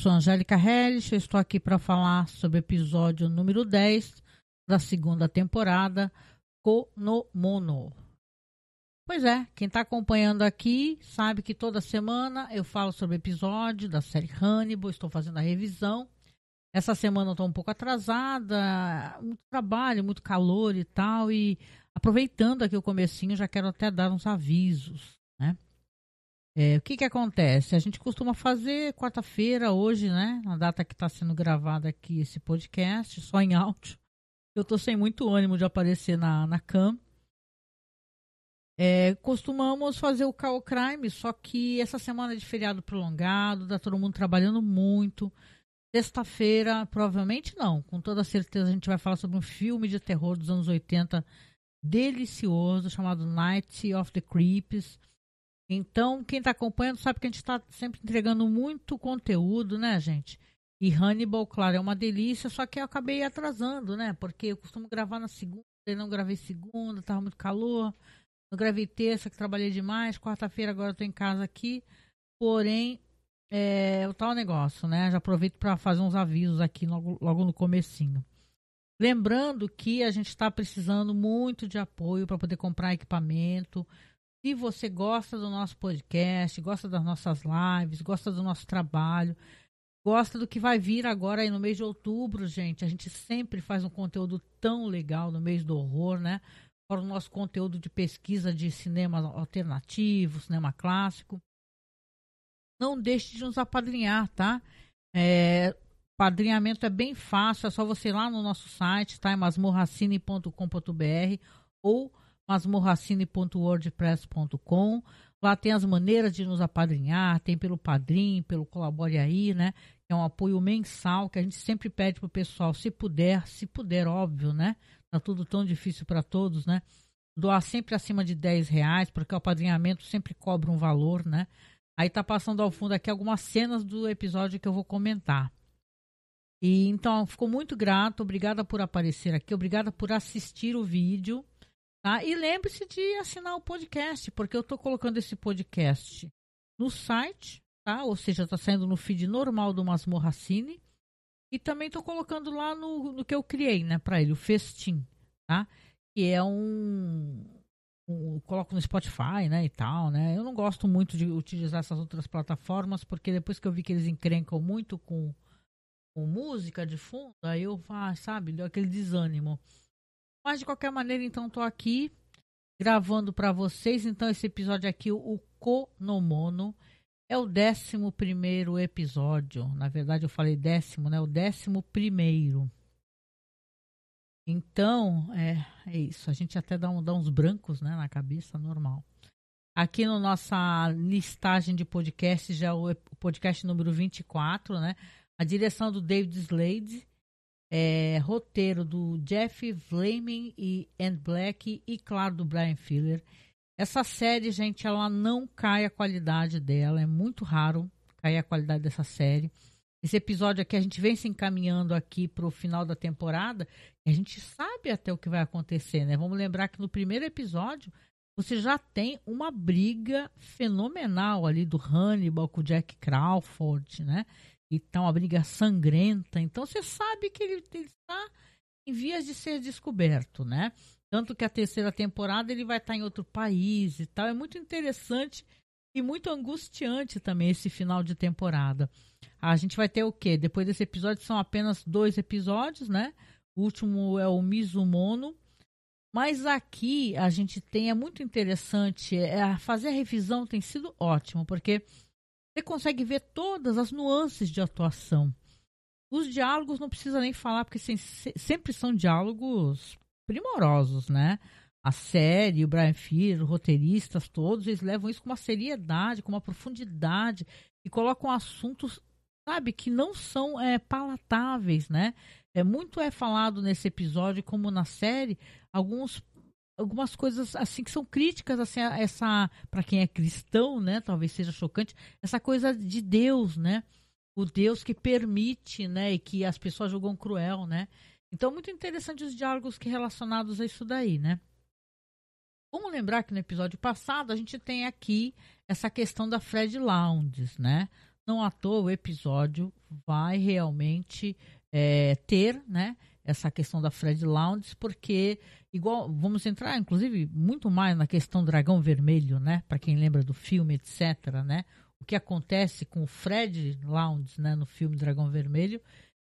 sou Angélica Helles, estou aqui para falar sobre o episódio número 10 da segunda temporada, Konomono. Pois é, quem está acompanhando aqui sabe que toda semana eu falo sobre episódio da série Hannibal, estou fazendo a revisão. Essa semana eu estou um pouco atrasada, muito trabalho, muito calor e tal, e aproveitando aqui o comecinho, já quero até dar uns avisos? É, o que que acontece? A gente costuma fazer quarta-feira, hoje, né? Na data que está sendo gravado aqui esse podcast, só em áudio. Eu estou sem muito ânimo de aparecer na, na cam. É, costumamos fazer o Call Crime, só que essa semana é de feriado prolongado, tá todo mundo trabalhando muito. Sexta-feira, provavelmente não, com toda certeza a gente vai falar sobre um filme de terror dos anos 80 delicioso chamado Night of the Creeps. Então, quem está acompanhando sabe que a gente está sempre entregando muito conteúdo, né, gente? E Hannibal, claro, é uma delícia, só que eu acabei atrasando, né? Porque eu costumo gravar na segunda, e não gravei segunda, tava muito calor. Eu gravei terça, que trabalhei demais. Quarta-feira agora eu tô em casa aqui. Porém, é o tal negócio, né? Já aproveito para fazer uns avisos aqui logo, logo no comecinho. Lembrando que a gente está precisando muito de apoio para poder comprar equipamento. Se você gosta do nosso podcast, gosta das nossas lives, gosta do nosso trabalho, gosta do que vai vir agora aí no mês de outubro, gente. A gente sempre faz um conteúdo tão legal no mês do horror, né? para o nosso conteúdo de pesquisa de cinema alternativo, cinema clássico. Não deixe de nos apadrinhar, tá? É, padrinhamento é bem fácil, é só você ir lá no nosso site, tá? É masmorracine.com.br ou masmorracine.wordpress.com. Lá tem as maneiras de nos apadrinhar, tem pelo Padrim, pelo Colabore Aí, né? É um apoio mensal que a gente sempre pede pro pessoal, se puder, se puder, óbvio, né? Tá tudo tão difícil para todos, né? Doar sempre acima de 10 reais, porque o padrinhamento sempre cobra um valor, né? Aí tá passando ao fundo aqui algumas cenas do episódio que eu vou comentar. E então, ficou muito grato, obrigada por aparecer aqui, obrigada por assistir o vídeo, tá? E lembre-se de assinar o podcast, porque eu tô colocando esse podcast no site, tá? Ou seja, tá saindo no feed normal do Masmorra Cine e também estou colocando lá no, no que eu criei, né, para ele, o Festim, tá? Que é um, um, Coloco no Spotify, né, e tal, né? Eu não gosto muito de utilizar essas outras plataformas, porque depois que eu vi que eles encrencam muito com, com música de fundo, aí eu, ah, sabe, deu aquele desânimo. Mas de qualquer maneira, então, estou aqui gravando para vocês. Então, esse episódio aqui, o Konomono. É o décimo primeiro episódio. Na verdade, eu falei décimo, né? O décimo primeiro. Então, é, é isso. A gente até dá, um, dá uns brancos né, na cabeça, normal. Aqui na no nossa listagem de podcasts, já é o, podcast número 24, né? A direção do David Slade, é, roteiro do Jeff Fleming e Anne Black e, claro, do Brian Filler. Essa série, gente, ela não cai a qualidade dela, é muito raro cair a qualidade dessa série. Esse episódio aqui, a gente vem se encaminhando aqui para o final da temporada, a gente sabe até o que vai acontecer, né? Vamos lembrar que no primeiro episódio, você já tem uma briga fenomenal ali do Hannibal com o Jack Crawford, né? Então, uma briga sangrenta. Então, você sabe que ele está em vias de ser descoberto, né? Tanto que a terceira temporada ele vai estar em outro país e tal. É muito interessante e muito angustiante também esse final de temporada. A gente vai ter o quê? Depois desse episódio são apenas dois episódios, né? O último é o Mizumono. Mas aqui a gente tem, é muito interessante, é, fazer a revisão tem sido ótimo, porque você consegue ver todas as nuances de atuação. Os diálogos não precisa nem falar, porque sempre são diálogos primorosos, né? A série, o Brian Fear, os roteiristas todos, eles levam isso com uma seriedade, com uma profundidade e colocam assuntos, sabe, que não são é, palatáveis, né? É muito é falado nesse episódio, como na série, alguns algumas coisas assim que são críticas assim essa para quem é cristão, né? Talvez seja chocante essa coisa de Deus, né? O Deus que permite, né? E que as pessoas julgam cruel, né? Então, muito interessante os diálogos que relacionados a isso daí, né? Vamos lembrar que no episódio passado a gente tem aqui essa questão da Fred Lounges, né? não à toa o episódio vai realmente é, ter, né? Essa questão da Fred Lounge, porque igual vamos entrar, inclusive, muito mais na questão Dragão Vermelho, né? Para quem lembra do filme, etc, né? O que acontece com o Fred Lounge, né? No filme Dragão Vermelho,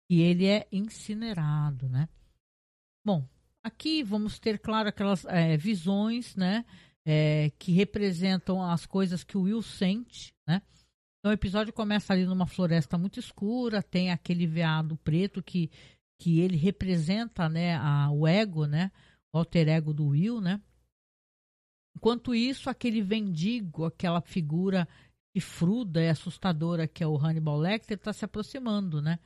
e ele é incinerado, né? Bom, aqui vamos ter, claro, aquelas é, visões, né? É, que representam as coisas que o Will sente, né? Então o episódio começa ali numa floresta muito escura, tem aquele veado preto que, que ele representa, né, a, o ego, né, o alter ego do Will, né? Enquanto isso, aquele vendigo, aquela figura chifruda e assustadora que é o Hannibal Lecter, está se aproximando, né?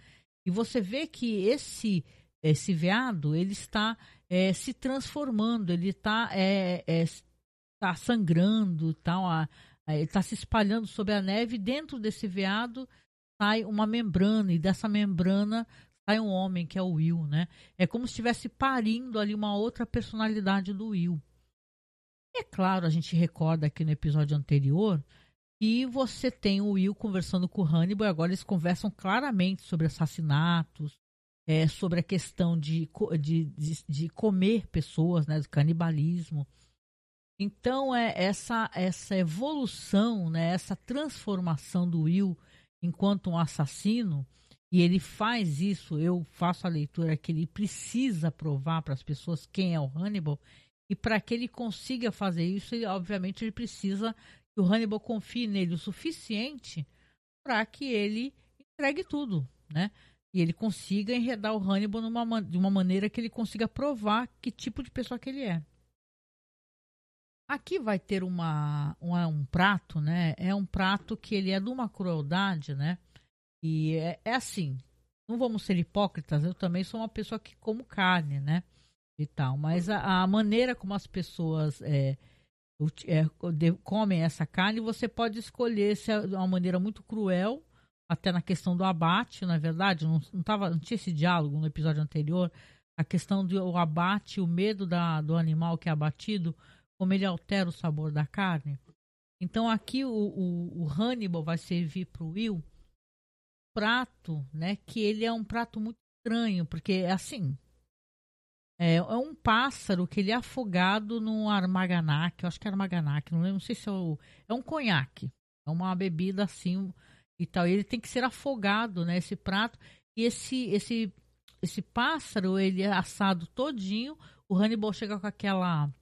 E você vê que esse esse veado ele está é, se transformando, ele está é, é, tá sangrando, tá, ele está se espalhando sobre a neve. Dentro desse veado sai uma membrana e dessa membrana sai um homem que é o Will, né? É como se estivesse parindo ali uma outra personalidade do Will. É claro, a gente recorda aqui no episódio anterior e você tem o Will conversando com o Hannibal e agora eles conversam claramente sobre assassinatos, é, sobre a questão de, de, de, de comer pessoas, né, do canibalismo. Então, é essa, essa evolução, né, essa transformação do Will enquanto um assassino, e ele faz isso, eu faço a leitura que ele precisa provar para as pessoas quem é o Hannibal, e para que ele consiga fazer isso, ele, obviamente ele precisa que o Hannibal confie nele o suficiente para que ele entregue tudo, né? E ele consiga enredar o Hannibal numa, de uma maneira que ele consiga provar que tipo de pessoa que ele é. Aqui vai ter uma, uma, um prato, né? É um prato que ele é de uma crueldade, né? E é, é assim, não vamos ser hipócritas, eu também sou uma pessoa que como carne, né? E tal, mas a, a maneira como as pessoas é, é, comem essa carne, você pode escolher se é uma maneira muito cruel, até na questão do abate, na é verdade, não, não, tava, não tinha esse diálogo no episódio anterior, a questão do abate, o medo da, do animal que é abatido, como ele altera o sabor da carne. Então aqui o, o, o Hannibal vai servir para o Will prato, né, que ele é um prato muito estranho, porque é assim, é, é, um pássaro que ele é afogado no armaganac, eu acho que é armaganac, não lembro, não sei se é o, é um conhaque, é uma bebida assim e tal. E ele tem que ser afogado, né, esse prato. E esse esse esse pássaro, ele é assado todinho. O Hannibal chega com aquela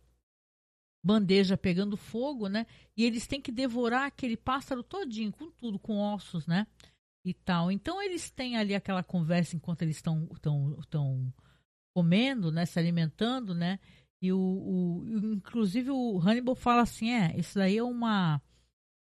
bandeja pegando fogo, né? E eles têm que devorar aquele pássaro todinho, com tudo, com ossos, né? E tal. Então eles têm ali aquela conversa enquanto eles estão tão, tão comendo, né, se alimentando, né? E o, o, inclusive o Hannibal fala assim, é, isso daí é uma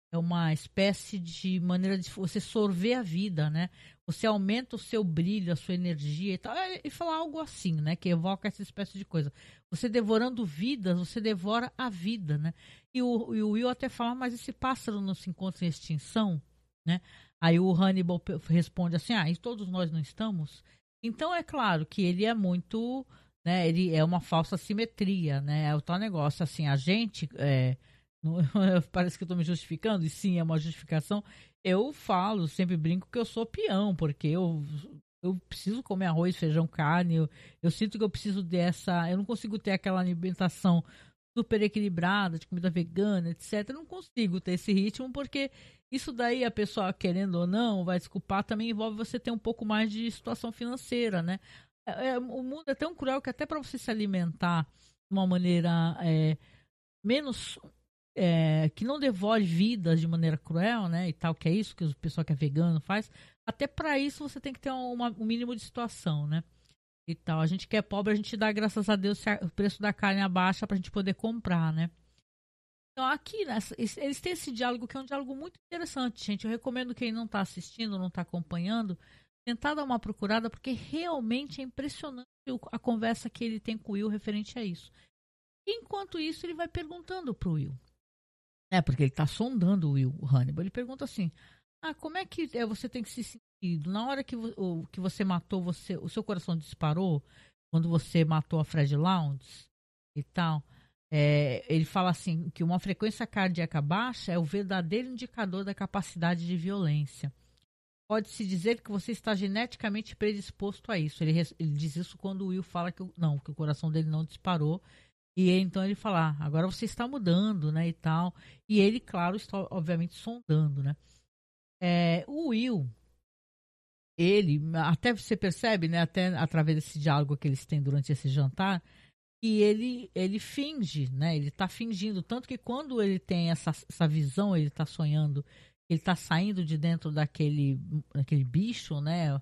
é uma espécie de maneira de você sorver a vida, né? Você aumenta o seu brilho, a sua energia e tal. É, e falar algo assim, né? Que evoca essa espécie de coisa. Você devorando vidas, você devora a vida, né? E o, e o Will até fala, mas esse pássaro não se encontra em extinção, né? Aí o Hannibal responde assim, ah, e todos nós não estamos? Então é claro que ele é muito, né? Ele é uma falsa simetria, né? É o tal negócio assim, a gente é, parece que eu estou me justificando e sim é uma justificação. Eu falo, sempre brinco que eu sou peão porque eu eu preciso comer arroz, feijão, carne. Eu, eu sinto que eu preciso dessa, eu não consigo ter aquela alimentação super equilibrada, de comida vegana, etc. Eu não consigo ter esse ritmo porque isso daí a pessoa, querendo ou não, vai desculpar, também envolve você ter um pouco mais de situação financeira, né? É, é, o mundo é tão cruel que até para você se alimentar de uma maneira é, menos. É, que não devore vidas de maneira cruel, né? E tal, que é isso que o pessoal que é vegano faz. Até para isso você tem que ter uma, um mínimo de situação, né? E tal. A gente que é pobre, a gente dá graças a Deus o preço da carne abaixa para a gente poder comprar, né? Então, aqui, eles têm esse diálogo que é um diálogo muito interessante, gente. Eu recomendo quem não está assistindo, não está acompanhando, tentar dar uma procurada, porque realmente é impressionante a conversa que ele tem com o Will referente a isso. Enquanto isso, ele vai perguntando para o Will. É, porque ele está sondando o Will, o Hannibal. Ele pergunta assim: Ah, como é que é, você tem que se sentir? Na hora que, o, que você matou, você, o seu coração disparou quando você matou a Fred Lounge e tal. É, ele fala assim que uma frequência cardíaca baixa é o verdadeiro indicador da capacidade de violência. pode-se dizer que você está geneticamente predisposto a isso. Ele, ele diz isso quando o Will fala que não, que o coração dele não disparou. E então ele fala, ah, agora você está mudando, né, e tal. E ele, claro, está obviamente sondando, né. É, o Will, ele, até você percebe, né, até através desse diálogo que eles têm durante esse jantar, que ele, ele finge, né, ele está fingindo. Tanto que quando ele tem essa, essa visão, ele está sonhando ele está saindo de dentro daquele, daquele bicho, né?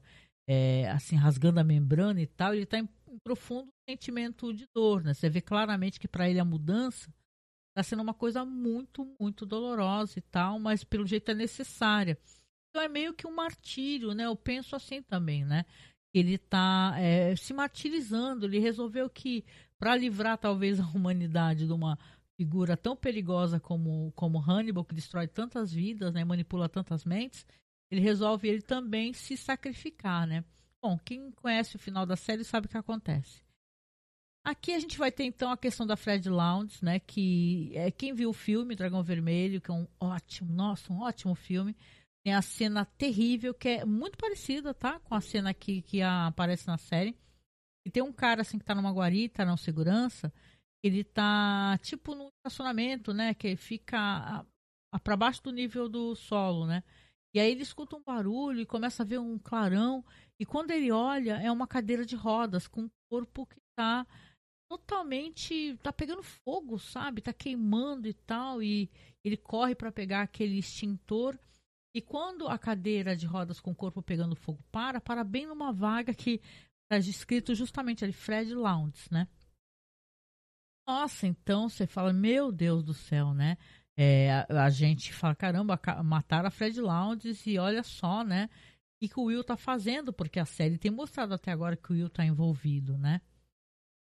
É, assim, rasgando a membrana e tal, ele está em, profundo sentimento de dor, né? Você vê claramente que para ele a mudança está sendo uma coisa muito, muito dolorosa e tal, mas pelo jeito é necessária. É meio que um martírio, né? Eu penso assim também, né? Ele está é, se martirizando, ele resolveu que para livrar talvez a humanidade de uma figura tão perigosa como, como Hannibal, que destrói tantas vidas, né, manipula tantas mentes, ele resolve ele também se sacrificar, né? Bom, quem conhece o final da série sabe o que acontece. Aqui a gente vai ter então a questão da Fred Lounge, né? Que é quem viu o filme Dragão Vermelho, que é um ótimo, nossa, um ótimo filme. Tem a cena terrível que é muito parecida, tá? Com a cena que, que aparece na série. E tem um cara assim que tá numa guarita, não segurança, ele tá tipo num estacionamento, né? Que fica a, a para baixo do nível do solo, né? E aí ele escuta um barulho e começa a ver um clarão. E quando ele olha, é uma cadeira de rodas com um corpo que tá totalmente. tá pegando fogo, sabe? Tá queimando e tal. E ele corre para pegar aquele extintor. E quando a cadeira de rodas com o corpo pegando fogo para, para bem numa vaga que está escrito justamente ali, Fred Lounge, né? Nossa, então você fala, meu Deus do céu, né? É, a, a, gente fala, caramba, mataram a Fred Lounges e olha só, né? O que o Will tá fazendo, porque a série tem mostrado até agora que o Will tá envolvido, né?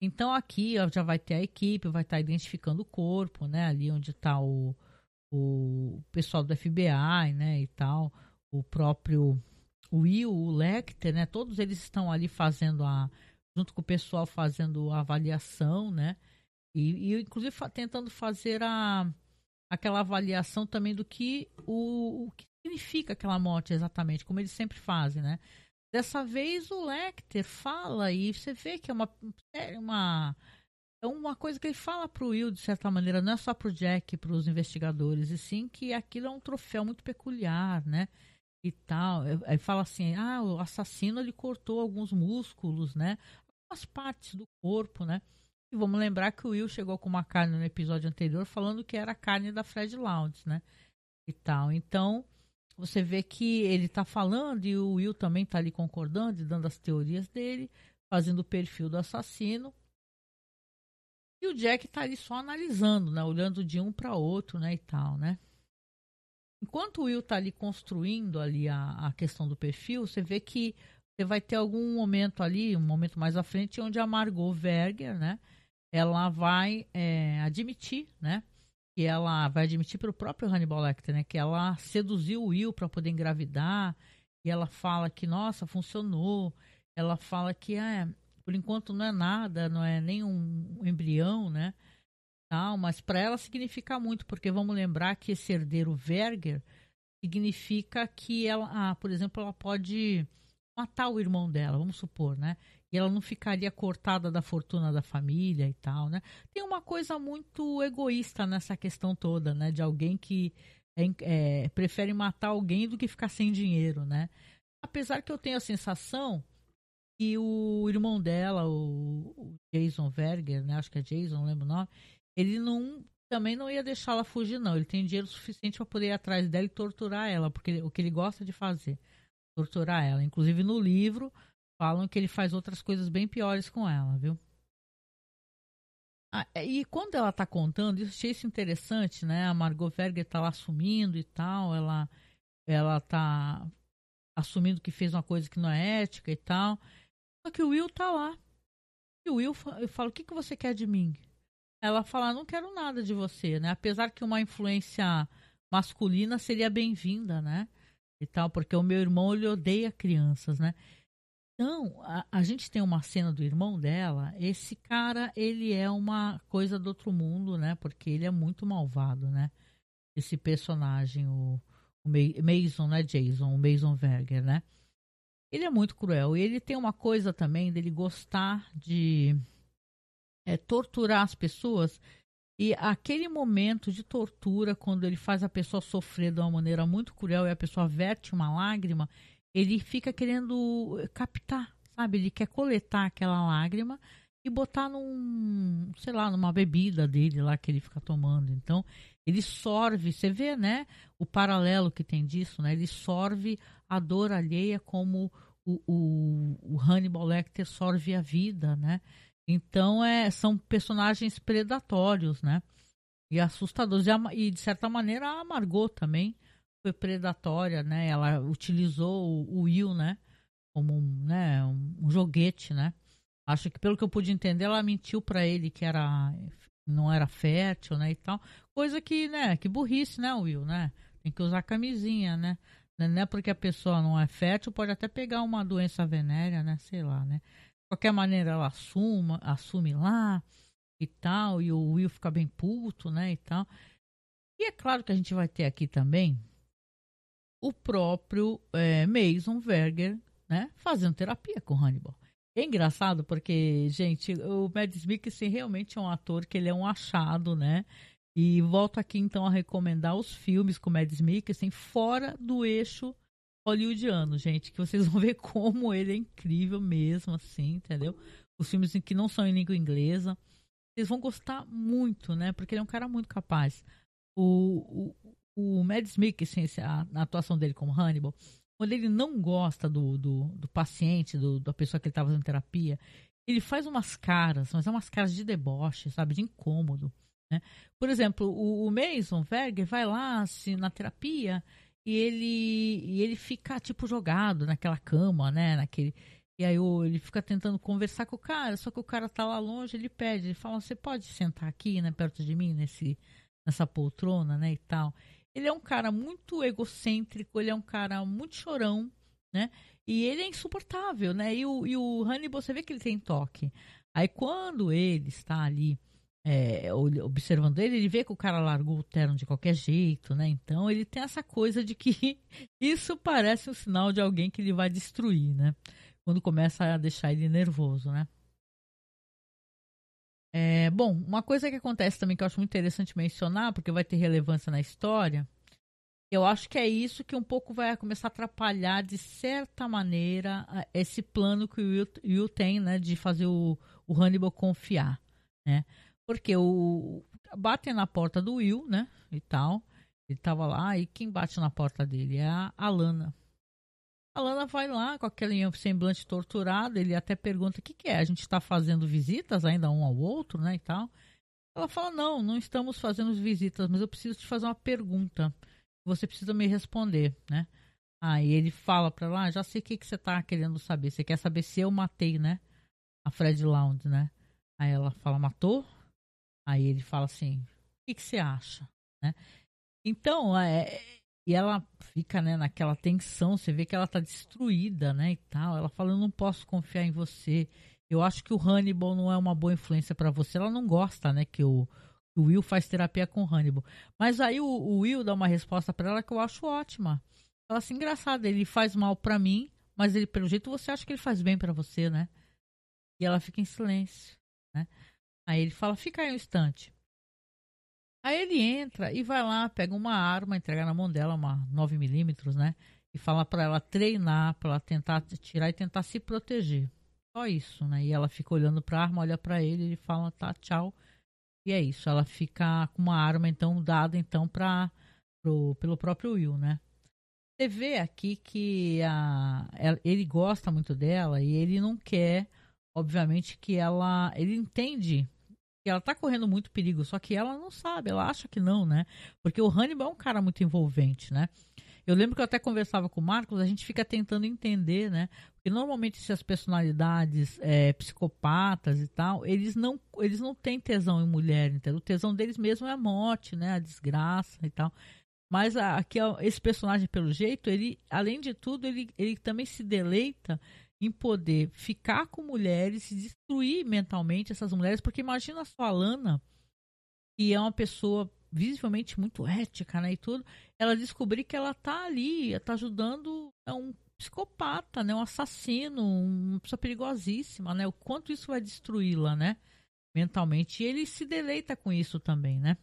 Então aqui ó, já vai ter a equipe, vai estar tá identificando o corpo, né? Ali onde está o, o pessoal do FBI, né? E tal, o próprio Will, o Lecter, né? Todos eles estão ali fazendo a, junto com o pessoal fazendo a avaliação, né? E, e inclusive tentando fazer a, aquela avaliação também do que o, o que significa aquela morte exatamente, como eles sempre fazem, né? Dessa vez o Lecter fala e você vê que é uma, é uma, uma coisa que ele fala para o Will, de certa maneira, não é só para o Jack, para os investigadores, e sim que aquilo é um troféu muito peculiar, né? E tal. Aí fala assim, ah, o assassino ele cortou alguns músculos, né? Algumas partes do corpo, né? E vamos lembrar que o Will chegou com uma carne no episódio anterior falando que era a carne da Fred Lounge, né? E tal. Então, você vê que ele está falando e o Will também está ali concordando e dando as teorias dele, fazendo o perfil do assassino. E o Jack está ali só analisando, né? Olhando de um para outro, né? E tal, né? Enquanto o Will está ali construindo ali a, a questão do perfil, você vê que você vai ter algum momento ali, um momento mais à frente, onde a Margot Verger, né? ela vai é, admitir, né? Que ela vai admitir para o próprio Hannibal Lecter, né? Que ela seduziu o Will para poder engravidar. E ela fala que, nossa, funcionou. Ela fala que, é, por enquanto não é nada, não é nem um, embrião, né? Tal, mas para ela significa muito, porque vamos lembrar que esse herdeiro Verger significa que ela, ah, por exemplo, ela pode matar o irmão dela, vamos supor, né? e ela não ficaria cortada da fortuna da família e tal, né? Tem uma coisa muito egoísta nessa questão toda, né? De alguém que é, é, prefere matar alguém do que ficar sem dinheiro, né? Apesar que eu tenho a sensação que o irmão dela, o, Jason Verger, né? Acho que é Jason, não lembro o nome. Ele não também não ia deixar ela fugir, não. Ele tem dinheiro suficiente para poder ir atrás dela e torturar ela, porque o que ele gosta de fazer, torturar ela. Inclusive no livro falam que ele faz outras coisas bem piores com ela, viu? Ah, e quando ela tá contando, eu achei isso interessante, né? A Margot Verger tá lá assumindo e tal, ela, ela tá assumindo que fez uma coisa que não é ética e tal. Só que o Will tá lá. E o Will, eu falo, o que, que você quer de mim? Ela fala, não quero nada de você, né? Apesar que uma influência masculina seria bem-vinda, né? E tal, porque o meu irmão, ele odeia crianças, né? Então, a, a, gente tem uma cena do irmão dela. Esse cara, ele é uma coisa do outro mundo, né? Porque ele é muito malvado, né? Esse personagem, o, o Mason, né, Jason, o Mason Verger, né? Ele é muito cruel e ele tem uma coisa também dele gostar de é, torturar as pessoas e aquele momento de tortura, quando ele faz a pessoa sofrer de uma maneira muito cruel e a pessoa verte uma lágrima, ele fica querendo captar, sabe? Ele quer coletar aquela lágrima e botar num, sei lá, numa bebida dele lá que ele fica tomando. Então, ele sorve, você vê, né, o paralelo que tem disso, né? Ele sorve a dor alheia como o, o, Hannibal Lecter sorve a vida, né? Então, é, são personagens predatórios, né? E assustadores. E, e, de certa maneira, a Margot também foi predatória, né? Ela utilizou o, o Will, né? Como um, né? um joguete, né? Acho que pelo que eu pude entender, ela mentiu para ele que era não era fértil, né, e tal. Coisa que, né, que burrice, né, Will, né? Tem que usar camisinha, né? Não é porque a pessoa não é fértil, pode até pegar uma doença venérea, né? Sei lá, né? De qualquer maneira, ela assuma, assume lá e tal, e o Will fica bem puto, né, e tal. E é claro que a gente vai ter aqui também o próprio é, Mason Verger, né, fazendo terapia com Hannibal. É engraçado porque, gente, o Mads Mikkelsen realmente é um ator que ele é um achado, né? E volto aqui então a recomendar os filmes com Mads Mikkelsen fora do eixo hollywoodiano, gente, que vocês vão ver como ele é incrível mesmo, assim, entendeu? Os filmes que não são em língua inglesa. Vocês vão gostar muito, né? Porque ele é um cara muito capaz. O, o, o Mads Mikkelsen, a, a atuação dele como Hannibal, quando ele não gosta do, do, do paciente, do, da pessoa que ele está fazendo terapia, ele faz umas caras, mas é umas caras de deboche, sabe, de incômodo. Né? Por exemplo, o, o Mason Verger vai lá assim, na terapia e ele, e ele fica tipo jogado naquela cama, né, naquele e aí ele fica tentando conversar com o cara, só que o cara tá lá longe, ele pede, ele fala: "Você pode sentar aqui, né, perto de mim nesse nessa poltrona, né, e tal". Ele é um cara muito egocêntrico, ele é um cara muito chorão, né? E ele é insuportável, né? E o, e o Hannibal, você vê que ele tem toque. Aí quando ele está ali é, observando ele, ele vê que o cara largou o terno de qualquer jeito, né? Então ele tem essa coisa de que isso parece um sinal de alguém que ele vai destruir, né? Quando começa a deixar ele nervoso, né? É, bom, uma coisa que acontece também que eu acho muito interessante mencionar, porque vai ter relevância na história, eu acho que é isso que um pouco vai começar a atrapalhar, de certa maneira, esse plano que o Will, Will tem, né, de fazer o, o Hannibal confiar, né? Porque o batem na porta do Will, né, e tal, ele tava lá, e quem bate na porta dele é a Alana. A Lana vai lá com aquele semblante torturado, ele até pergunta o que, que é, a gente está fazendo visitas ainda um ao outro, né, e tal. Ela fala, não, não estamos fazendo visitas, mas eu preciso te fazer uma pergunta. Você precisa me responder, né? Aí ele fala para ela, ah, já sei o que, que você está querendo saber. Você quer saber se eu matei, né? A Fred Lounge, né? Aí ela fala, matou? Aí ele fala assim, o que, que você acha? Né? Então, é, e ela fica, né, naquela tensão, você vê que ela tá destruída, né, e tal. Ela fala, eu não posso confiar em você. Eu acho que o Hannibal não é uma boa influência para você. Ela não gosta, né, que o, o Will faz terapia com o Hannibal. Mas aí o, o Will dá uma resposta para ela que eu acho ótima. Ela assim, engraçada, ele faz mal para mim, mas ele, pelo jeito, você acha que ele faz bem para você, né? E ela fica em silêncio, né? Aí ele fala, fica aí um instante. Aí ele entra e vai lá, pega uma arma, entrega na mão dela, uma 9mm, né? E fala para ela treinar, para ela tentar tirar e tentar se proteger. Só isso, né? E ela fica olhando para a arma, olha para ele, ele fala, tá, tchau. E é isso, ela fica com uma arma então dada então para pelo próprio Will, né? Você vê aqui que a, ele gosta muito dela e ele não quer, obviamente, que ela. Ele entende que ela tá correndo muito perigo, só que ela não sabe, ela acha que não, né? Porque o Hannibal é um cara muito envolvente, né? Eu lembro que eu até conversava com o Marcos, a gente fica tentando entender, né? Porque normalmente essas personalidades é, psicopatas e tal, eles não, eles não têm tesão em mulher, entendeu? O tesão deles mesmo é a morte, né? A desgraça e tal. Mas aqui, esse personagem, pelo jeito, ele, além de tudo, ele, ele também se deleita em poder ficar com mulheres e destruir mentalmente essas mulheres, porque imagina só a Lana, que é uma pessoa visivelmente muito ética, né, e tudo, ela descobrir que ela tá ali, tá ajudando é um psicopata, né, um assassino, uma pessoa perigosíssima, né, o quanto isso vai destruí-la, né, mentalmente. E ele se deleita com isso também, né.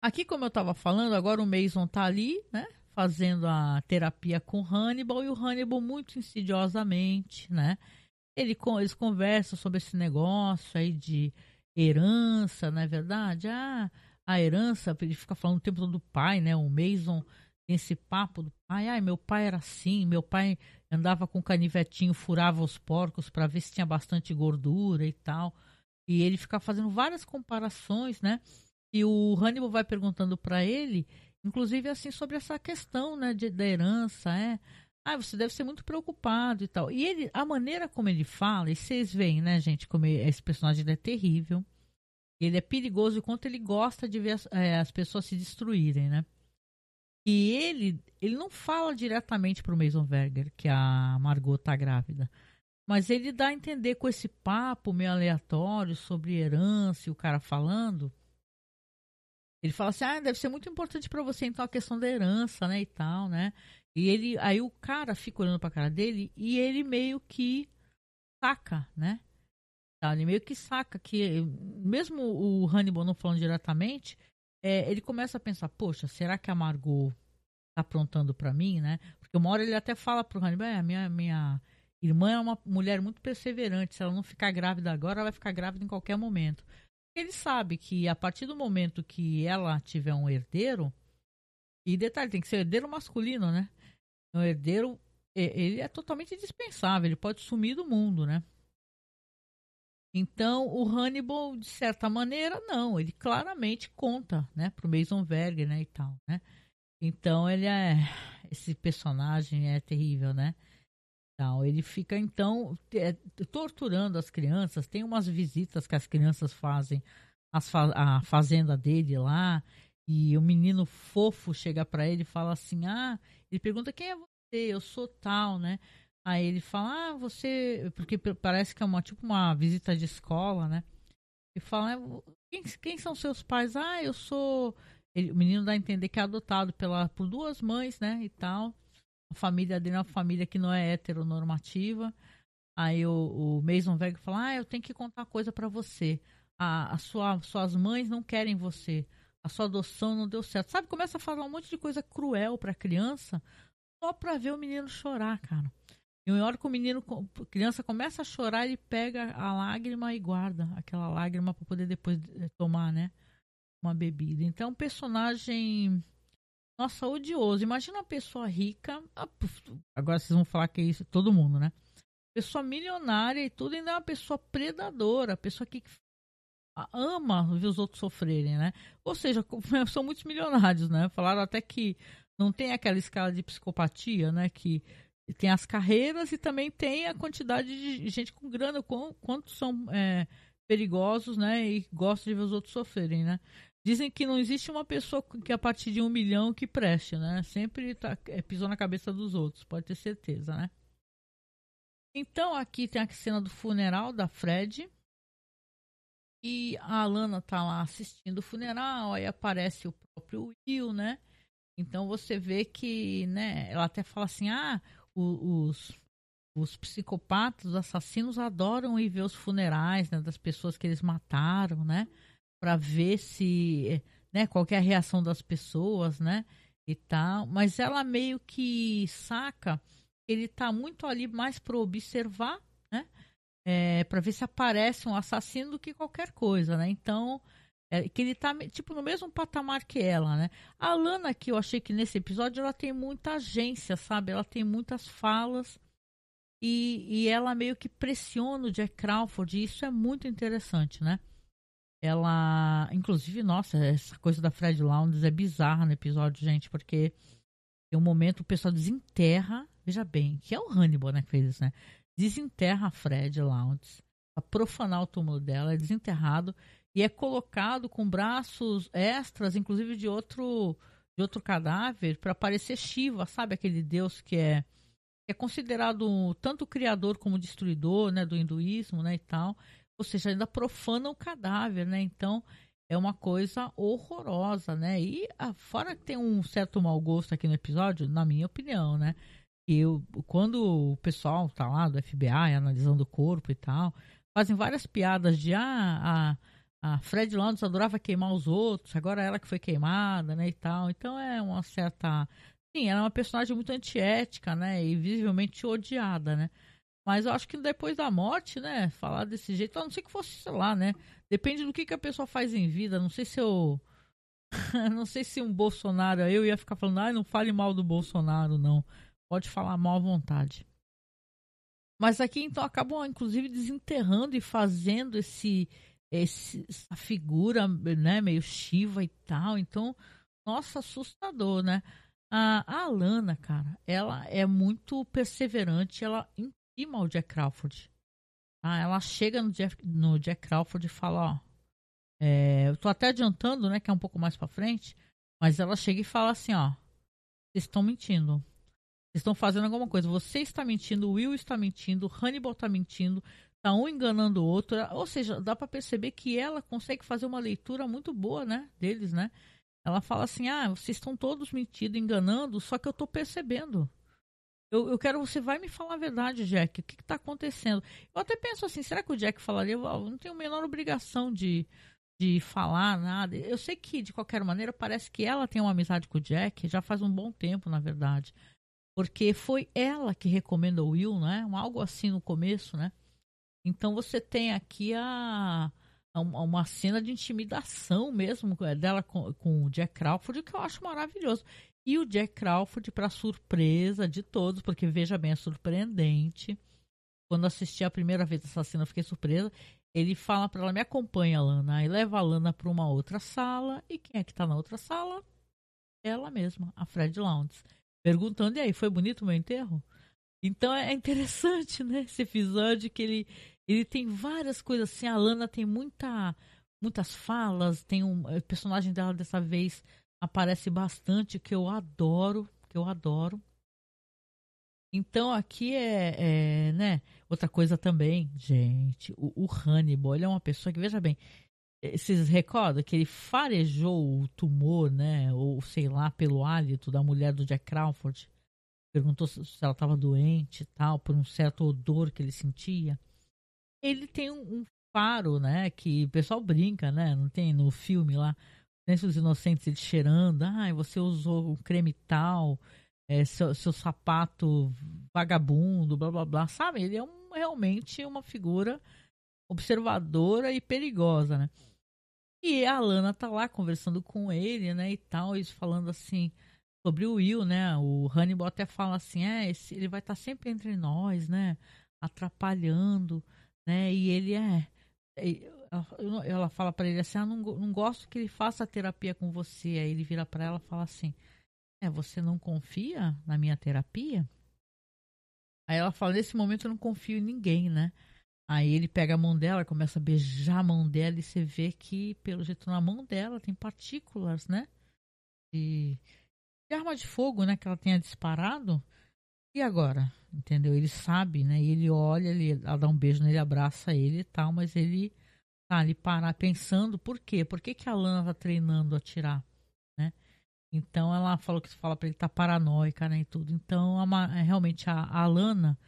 Aqui, como eu estava falando, agora o Mason tá ali, né, fazendo a terapia com Hannibal e o Hannibal muito insidiosamente, né, ele, eles conversam sobre esse negócio aí de herança, não é verdade? Ah, a herança, ele fica falando o tempo todo do pai, né? O Mason tem esse papo do pai. Ai, meu pai era assim, meu pai andava com canivetinho, furava os porcos para ver se tinha bastante gordura e tal. E ele fica fazendo várias comparações, né? E o Hannibal vai perguntando para ele, inclusive assim, sobre essa questão, né, de, da herança, é. Ah, você deve ser muito preocupado e tal. E ele, a maneira como ele fala, e vocês veem, né, gente, como esse personagem é terrível. Ele é perigoso e quanto ele gosta de ver as, é, as, pessoas se destruírem, né? E ele, ele não fala diretamente pro Mason Verger que a Margot tá grávida. Mas ele dá a entender com esse papo meio aleatório sobre herança e o cara falando. Ele fala assim: ah, deve ser muito importante para você então a questão da herança, né? E tal, né? E ele, aí o cara fica olhando pra cara dele e ele meio que saca, né? Tá, ele meio que saca que, mesmo o Hannibal não falando diretamente, é, ele começa a pensar: poxa, será que a Margot tá aprontando para mim, né? Porque uma hora ele até fala pro Hannibal: é, a minha, minha irmã é uma mulher muito perseverante, se ela não ficar grávida agora, ela vai ficar grávida em qualquer momento. Ele sabe que a partir do momento que ela tiver um herdeiro, e detalhe, tem que ser herdeiro masculino, né? um herdeiro, ele é totalmente dispensável, ele pode sumir do mundo, né? Então, o Hannibal, de certa maneira, não, ele claramente conta, né, pro Mason Verger, né, e tal, né? Então, ele é, esse personagem é terrível, né? Então, ele fica, então, é, torturando as crianças, tem umas visitas que as crianças fazem fa a fazenda dele lá, e o menino fofo chega para ele e fala assim: Ah, ele pergunta quem é você? Eu sou tal, né? Aí ele fala: Ah, você. Porque parece que é uma tipo uma visita de escola, né? E fala: ah, quem, quem são seus pais? Ah, eu sou. Ele, o menino dá a entender que é adotado pela, por duas mães, né? E tal. A família dele é uma família que não é heteronormativa. Aí o, o Mason Vega fala: Ah, eu tenho que contar coisa para você. A, a sua, suas mães não querem você a sua adoção não deu certo. Sabe, começa a falar um monte de coisa cruel pra criança só pra ver o menino chorar, cara. E uma hora que o menino, a criança começa a chorar, ele pega a lágrima e guarda aquela lágrima para poder depois tomar, né? Uma bebida. Então, personagem, nossa, odioso. Imagina uma pessoa rica. Ah, agora vocês vão falar que é isso, todo mundo, né? Pessoa milionária e tudo, ainda é uma pessoa predadora, pessoa que ama ver os outros sofrerem, né? Ou seja, são muitos milionários, né? Falaram até que não tem aquela escala de psicopatia, né? Que tem as carreiras e também tem a quantidade de gente com grana, quantos são é, perigosos, né? E gostam de ver os outros sofrerem, né? Dizem que não existe uma pessoa que a partir de um milhão que preste, né? Sempre tá, é, pisou na cabeça dos outros, pode ter certeza, né? Então aqui tem a cena do funeral da Fred, e a Alana tá lá assistindo o funeral, aí aparece o próprio Will, né? Então você vê que, né, ela até fala assim: ah, os, os psicopatas, os assassinos adoram ir ver os funerais né, das pessoas que eles mataram, né? Para ver se, né, qual é a reação das pessoas, né? E tal. Mas ela meio que saca que ele tá muito ali mais para observar, né? é, para ver se aparece um assassino do que qualquer coisa, né? Então, é, que ele tá tipo no mesmo patamar que ela, né? A Lana que eu achei que nesse episódio ela tem muita agência, sabe? Ela tem muitas falas e, e ela meio que pressiona o Jack Crawford e isso é muito interessante, né? Ela, inclusive, nossa, essa coisa da Fred Lowndes é bizarra no episódio, gente, porque tem um momento o pessoal desenterra, veja bem, que é o Hannibal, né, que fez isso, né? desenterra a Fred Lounds para profanar o túmulo dela, é desenterrado e é colocado com braços extras, inclusive de outro de outro cadáver, para parecer Shiva, sabe aquele deus que é é considerado tanto criador como destruidor, né, do hinduísmo, né, e tal. Ou seja, ainda profana o cadáver, né? Então, é uma coisa horrorosa, né? E a, ah, fora que tem um certo mau gosto aqui no episódio, na minha opinião, né? Que eu, quando o pessoal tá lá do FBI analisando o corpo e tal, fazem várias piadas de ah, a, a Fred Londres adorava queimar os outros, agora ela que foi queimada, né? E tal. Então é uma certa. Sim, ela é uma personagem muito antiética, né? E visivelmente odiada, né? Mas eu acho que depois da morte, né? Falar desse jeito, a não ser que fosse, sei lá, né? Depende do que, que a pessoa faz em vida. Não sei se eu. não sei se um Bolsonaro. Eu ia ficar falando, ah, não fale mal do Bolsonaro, não. Pode falar mal à vontade. Mas aqui então acabam, inclusive, desenterrando e fazendo esse, esse essa figura, né, meio Shiva e tal. Então, nossa, assustador, né? A, a Alana, cara, ela é muito perseverante, ela cima o Jack Crawford. Ah, ela chega no Jack, no Jack Crawford e fala, ó, é, eu tô até adiantando, né, que é um pouco mais para frente, mas ela chega e fala assim, ó, vocês estão mentindo. Vocês estão fazendo alguma coisa. Você está mentindo, Will está mentindo, Hannibal está mentindo, tá um enganando o outro. Ou seja, dá para perceber que ela consegue fazer uma leitura muito boa, né, deles, né? Ela fala assim: "Ah, vocês estão todos mentindo, enganando, só que eu tô percebendo. Eu, eu quero, você vai me falar a verdade, Jack. O que está acontecendo? Eu até penso assim, será que o Jack falaria? Eu não tenho a menor obrigação de, de falar nada. Eu sei que, de qualquer maneira, parece que ela tem uma amizade com o Jack já faz um bom tempo, na verdade. Porque foi ela que recomendou o Will, né? Um, algo assim no começo, né? Então você tem aqui a, uma cena de intimidação mesmo é, dela com, com o Jack Crawford, que eu acho maravilhoso. E o Jack Crawford, para surpresa de todos, porque veja bem, é surpreendente. Quando assisti a primeira vez essa cena, fiquei surpresa. Ele fala para ela: me acompanha, Lana. E leva a Lana para uma outra sala. E quem é que está na outra sala? Ela mesma, a Fred Lounge. Perguntando: e aí, foi bonito o meu enterro? Então é interessante, né? Esse episódio que ele, ele tem várias coisas assim. A Lana tem muita, muitas falas. Tem um o personagem dela dessa vez aparece bastante, que eu adoro, que eu adoro. Então aqui é, é, né, outra coisa também, gente, o, o Hannibal, ele é uma pessoa que, veja bem, eh, vocês recordam que ele farejou o tumor, né, ou sei lá, pelo hálito da mulher do Jack Crawford, perguntou se ela estava doente e tal, por um certo odor que ele sentia. Ele tem um, um faro, né, que o pessoal brinca, né, não tem no filme lá, Silêncio dos Inocentes, ele cheirando, ah, você usou um creme tal, é, seu, seu sapato vagabundo, blá blá blá, sabe? Ele é um, realmente uma figura observadora e perigosa, né? E a Lana tá lá conversando com ele, né, e tal, e falando assim sobre o Will, né? O Hannibal até fala assim, é, esse, ele vai estar tá sempre entre nós, né? Atrapalhando, né? E ele é, ela fala para ele assim: ah, não, não gosto que ele faça terapia com você. Aí ele vira para ela e fala assim: É, você não confia na minha terapia? Aí ela fala: Nesse momento eu não confio em ninguém, né? Aí ele pega a mão dela, começa a beijar a mão dela e você vê que, pelo jeito, na mão dela tem partículas, né? De, de arma de fogo, né? Que ela tenha disparado. E agora? Entendeu? Ele sabe, né? E ele olha, ele, ela dá um beijo nele, abraça ele e tal, mas ele ali parar pensando por quê? Por que, que a Lana tá treinando a atirar, né? Então ela falou que fala para ele tá paranoica, né, e tudo. Então a, realmente a, a Lana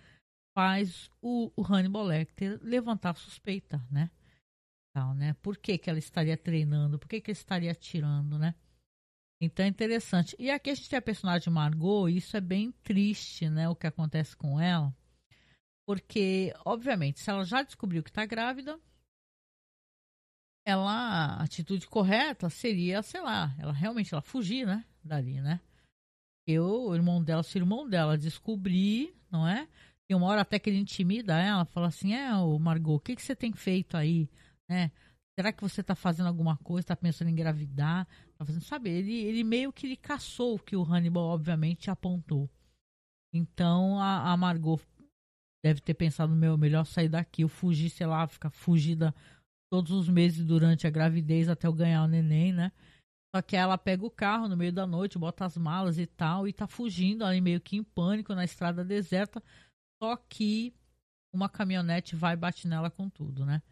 faz o, o Hannibal Lecter levantar suspeita, né? Tal, né? Por que, que ela estaria treinando? Por que, que ele estaria atirando, né? Então é interessante. E aqui a gente tem a personagem Margot, e isso é bem triste, né? O que acontece com ela. Porque, obviamente, se ela já descobriu que está grávida, ela, a atitude correta seria, sei lá, ela realmente ela fugir, né, dali, né? Eu, o irmão dela, se o irmão dela descobrir, não é? Tem uma hora até que ele intimida ela, fala assim, é, o Margot, o que, que você tem feito aí, né? Será que você tá fazendo alguma coisa, tá pensando em engravidar? Tá fazendo, sabe, ele, ele meio que ele caçou o que o Hannibal, obviamente, apontou. Então, a, a Margot deve ter pensado, meu, melhor sair daqui, eu fugir, sei lá, ficar fugida todos os meses durante a gravidez até eu ganhar o neném, né? Só que ela pega o carro no meio da noite, bota as malas e tal, e tá fugindo ali meio que em pânico na estrada deserta. Só que uma caminhonete vai e bate nela com tudo, né?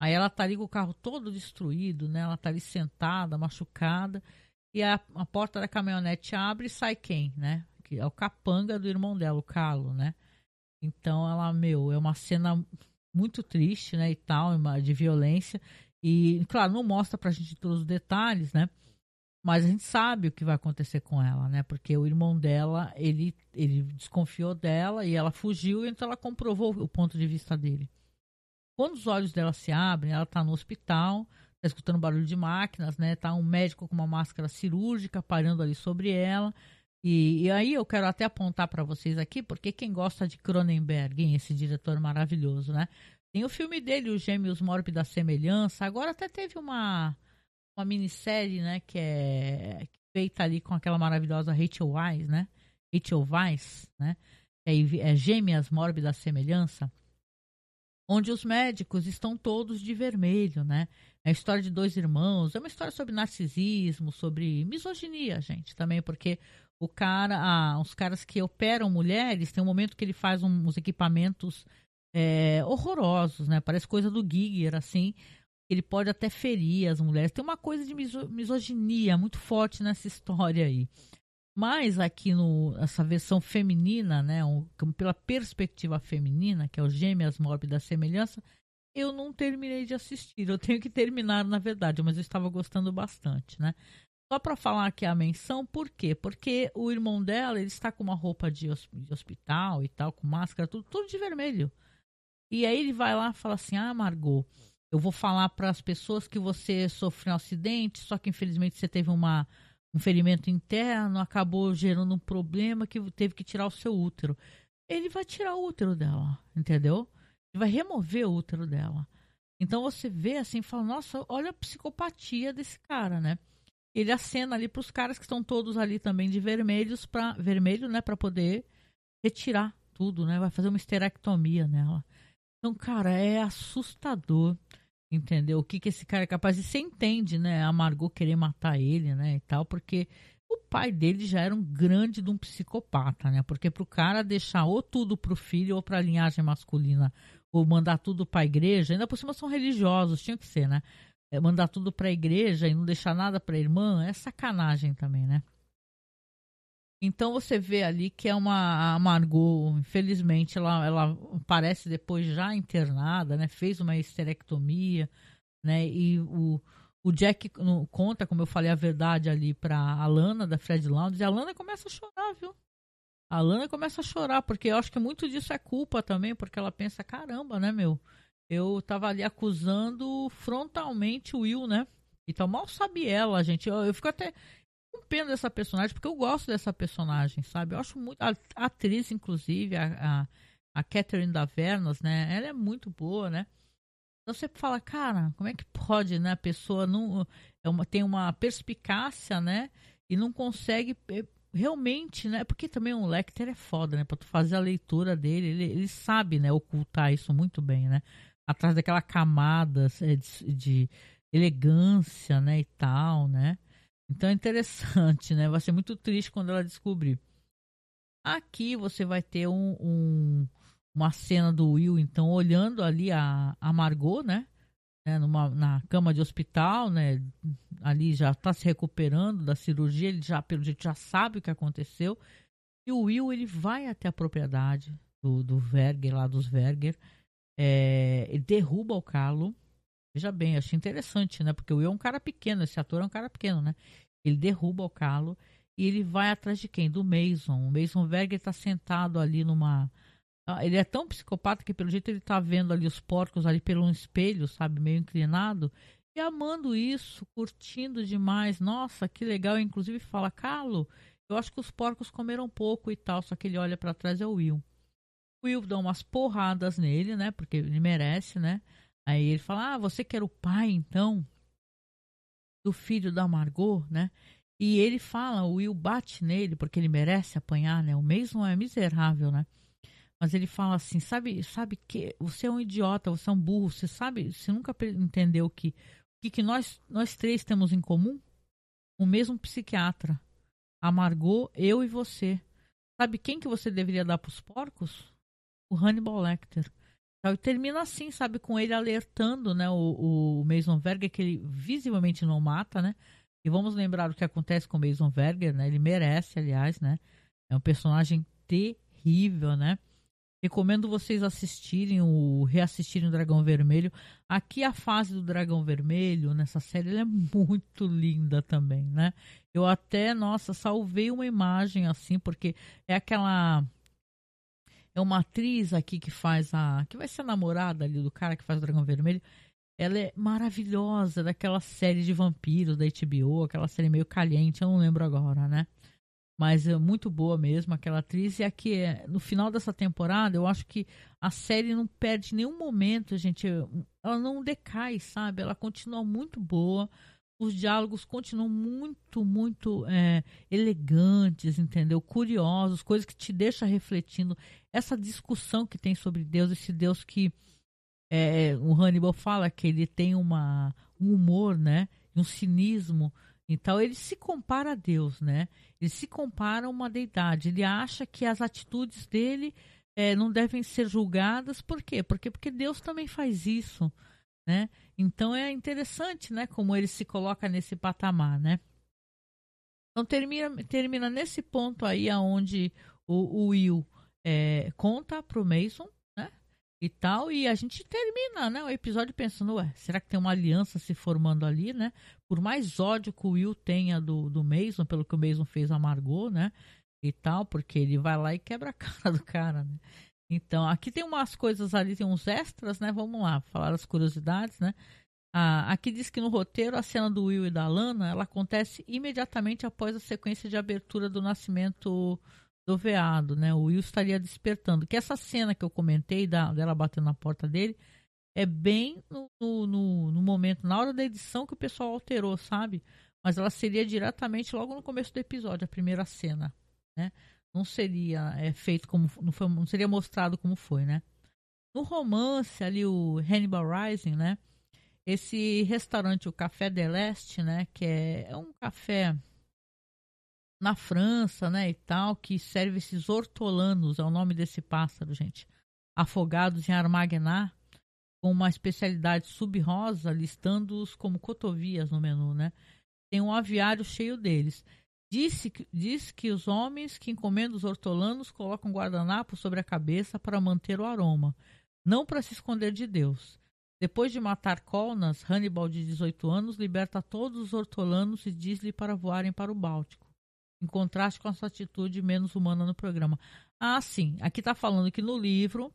Aí ela tá ali com o carro todo destruído, né? Ela tá ali sentada, machucada. E a, a porta da caminhonete abre e sai quem, né? Que é o capanga do irmão dela, o Carlo, né? Então ela, meu, é uma cena muito triste, né? E tal, de violência. E, claro, não mostra pra gente todos os detalhes, né? Mas a gente sabe o que vai acontecer com ela, né? Porque o irmão dela, ele, ele desconfiou dela e ela fugiu, então ela comprovou o ponto de vista dele. Quando os olhos dela se abrem, ela está no hospital, está escutando barulho de máquinas, né? Tá um médico com uma máscara cirúrgica parando ali sobre ela. E, e aí eu quero até apontar para vocês aqui, porque quem gosta de Cronenberg, esse diretor maravilhoso, né? Tem o filme dele, Os Gêmeos da Semelhança. Agora até teve uma, uma minissérie, né? Que é feita ali com aquela maravilhosa Rachel Weisz, né? Rachel Weisz, né? É, é Gêmeas da Semelhança onde os médicos estão todos de vermelho, né? É a história de dois irmãos, é uma história sobre narcisismo, sobre misoginia, gente, também, porque o cara, ah, os caras que operam mulheres, tem um momento que ele faz um, uns equipamentos é, horrorosos, né? Parece coisa do Giger, assim. Ele pode até ferir as mulheres. Tem uma coisa de miso misoginia muito forte nessa história aí. Mas aqui no essa versão feminina, né, um, pela perspectiva feminina, que é o Gêmeas Mórbida Semelhança, eu não terminei de assistir. Eu tenho que terminar, na verdade, mas eu estava gostando bastante, né? Só para falar aqui a menção, por quê? Porque o irmão dela, ele está com uma roupa de, hospital e tal, com máscara, tudo, tudo de vermelho. E aí ele vai lá e fala assim: Ah, Margot, eu vou falar para as pessoas que você sofreu um acidente, só que infelizmente você teve uma um ferimento interno, acabou gerando um problema que teve que tirar o seu útero. Ele vai tirar o útero dela, entendeu? Ele vai remover o útero dela. Então você vê assim, fala, nossa, olha a psicopatia desse cara, né? Ele acena ali para os caras que estão todos ali também de vermelhos para vermelho, né, para poder retirar tudo, né? Vai fazer uma esterectomia nela. Então, cara, é assustador entendeu? O que, que esse cara é capaz de. Você entende, né? A querer matar ele, né? E tal, porque o pai dele já era um grande de um psicopata, né? Porque pro cara deixar ou tudo pro filho ou pra linhagem masculina, ou mandar tudo pra igreja, ainda por cima são religiosos, tinha que ser, né? É, mandar tudo pra igreja e não deixar nada pra irmã é sacanagem também, né? Então você vê ali que é uma a Margot, infelizmente, ela, ela parece depois já internada, né? Fez uma esterectomia, né? E o, o Jack conta, como eu falei, a verdade ali pra Alana, da Fred Lounge, e a Alana começa a chorar, viu? A Alana começa a chorar, porque eu acho que muito disso é culpa também, porque ela pensa, caramba, né, meu? Eu tava ali acusando frontalmente o Will, né? Então mal sabe ela, gente. Eu, eu fico até com pena dessa personagem, porque eu gosto dessa personagem, sabe? Eu acho muito. A, a atriz, inclusive, a, a, a Catherine Davernas, né? Ela é muito boa, né? Então você fala, cara, como é que pode, né? A pessoa não. É uma, tem uma perspicácia, né? E não consegue é, realmente, né? Porque também um Lecter é foda, né? Pra tu fazer a leitura dele, ele, ele sabe, né? Ocultar isso muito bem, né? Atrás daquela camada é, de, de elegância, né? E tal, né? Então é interessante, né? Vai ser muito triste quando ela descobrir. Aqui você vai ter um, um, uma cena do Will, então, olhando ali a, a Margot, né? né? Numa, na cama de hospital, né? Ali já está se recuperando da cirurgia, ele já, pelo jeito, já sabe o que aconteceu. E o Will, ele vai até a propriedade do, do Verger, lá dos Verger, é, derruba o Carlo, Veja bem, achei interessante, né? Porque o Will é um cara pequeno, esse ator é um cara pequeno, né? Ele derruba o Carlo e ele vai atrás de quem? Do Mason. O Mason Verger está sentado ali numa. Ah, ele é tão psicopata que, pelo jeito, ele está vendo ali os porcos ali pelo espelho, sabe? Meio inclinado. E amando isso, curtindo demais. Nossa, que legal. Inclusive fala, Carlo, eu acho que os porcos comeram pouco e tal. Só que ele olha para trás é o Will. Will dá umas porradas nele, né? Porque ele merece, né? Aí ele fala: Ah, você que era o pai, então, do filho da Margot, né? E ele fala, o Will bate nele porque ele merece apanhar, né? O mesmo é miserável, né? Mas ele fala assim, sabe, sabe que você é um idiota, você é um burro, você sabe, você nunca entendeu que o que, que nós nós três temos em comum? O mesmo psiquiatra. A Margot, eu e você. Sabe quem que você deveria dar para os porcos? O Hannibal Lecter. E termina assim, sabe, com ele alertando, né, o, o Mason Verger, que ele visivelmente não mata, né? E vamos lembrar o que acontece com o Mason Verger, né? Ele merece, aliás, né? É um personagem terrível, né? Recomendo vocês assistirem o reassistirem o Dragão Vermelho. Aqui a fase do Dragão Vermelho nessa série é muito linda também, né? Eu até, nossa, salvei uma imagem assim porque é aquela é uma atriz aqui que faz a que vai ser a namorada ali do cara que faz o Dragão Vermelho. Ela é maravilhosa daquela série de vampiros da HBO, aquela série meio caliente, eu não lembro agora, né? mas é muito boa mesmo aquela atriz. E aqui, é, no final dessa temporada, eu acho que a série não perde nenhum momento, gente. Ela não decai, sabe? Ela continua muito boa. Os diálogos continuam muito, muito é, elegantes, entendeu? Curiosos, coisas que te deixam refletindo. Essa discussão que tem sobre Deus, esse Deus que é, o Hannibal fala que ele tem uma, um humor, né? Um cinismo então ele se compara a Deus, né? Ele se compara a uma deidade. Ele acha que as atitudes dele é, não devem ser julgadas. Por quê? Porque, porque Deus também faz isso, né? Então é interessante, né? Como ele se coloca nesse patamar, né? Então termina, termina nesse ponto aí aonde o, o Will é, conta para o Mason e tal. E a gente termina né, o episódio pensando, ué, será que tem uma aliança se formando ali, né? Por mais ódio que o Will tenha do, do Mason, pelo que o Mason fez a Margot, né? E tal, porque ele vai lá e quebra a cara do cara, né? Então, aqui tem umas coisas ali, tem uns extras, né? Vamos lá, falar as curiosidades, né? Ah, aqui diz que no roteiro a cena do Will e da Lana ela acontece imediatamente após a sequência de abertura do nascimento do veado, né? O Will estaria despertando. Que essa cena que eu comentei da, dela batendo na porta dele é bem no, no, no, momento, na hora da edição que o pessoal alterou, sabe? Mas ela seria diretamente logo no começo do episódio, a primeira cena, né? Não seria é, feito como não, foi, não seria mostrado como foi, né? No romance ali o Hannibal Rising, né? Esse restaurante, o Café de Leste, né? Que é, é um café na França, né, e tal, que serve esses hortolanos, é o nome desse pássaro, gente, afogados em Armagnac, com uma especialidade sub-rosa, listando-os como cotovias no menu, né? Tem um aviário cheio deles. Disse, diz que os homens que encomendam os hortolanos colocam guardanapo sobre a cabeça para manter o aroma, não para se esconder de Deus. Depois de matar Colnas, Hannibal, de 18 anos, liberta todos os hortolanos e diz-lhe para voarem para o Báltico em contraste com a sua atitude menos humana no programa. Ah, sim. Aqui está falando que no livro,